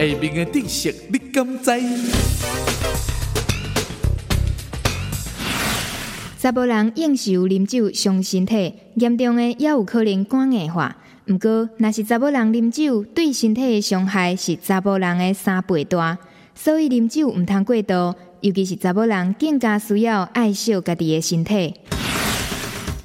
下面的知识你敢知？查甫人应酬啉酒伤身体，严重的也有可能肝硬化。毋过，若是查某人啉酒，对身体的伤害是查甫人的三倍大。所以，啉酒毋通过度，尤其是查某人更加需要爱惜家己的身体。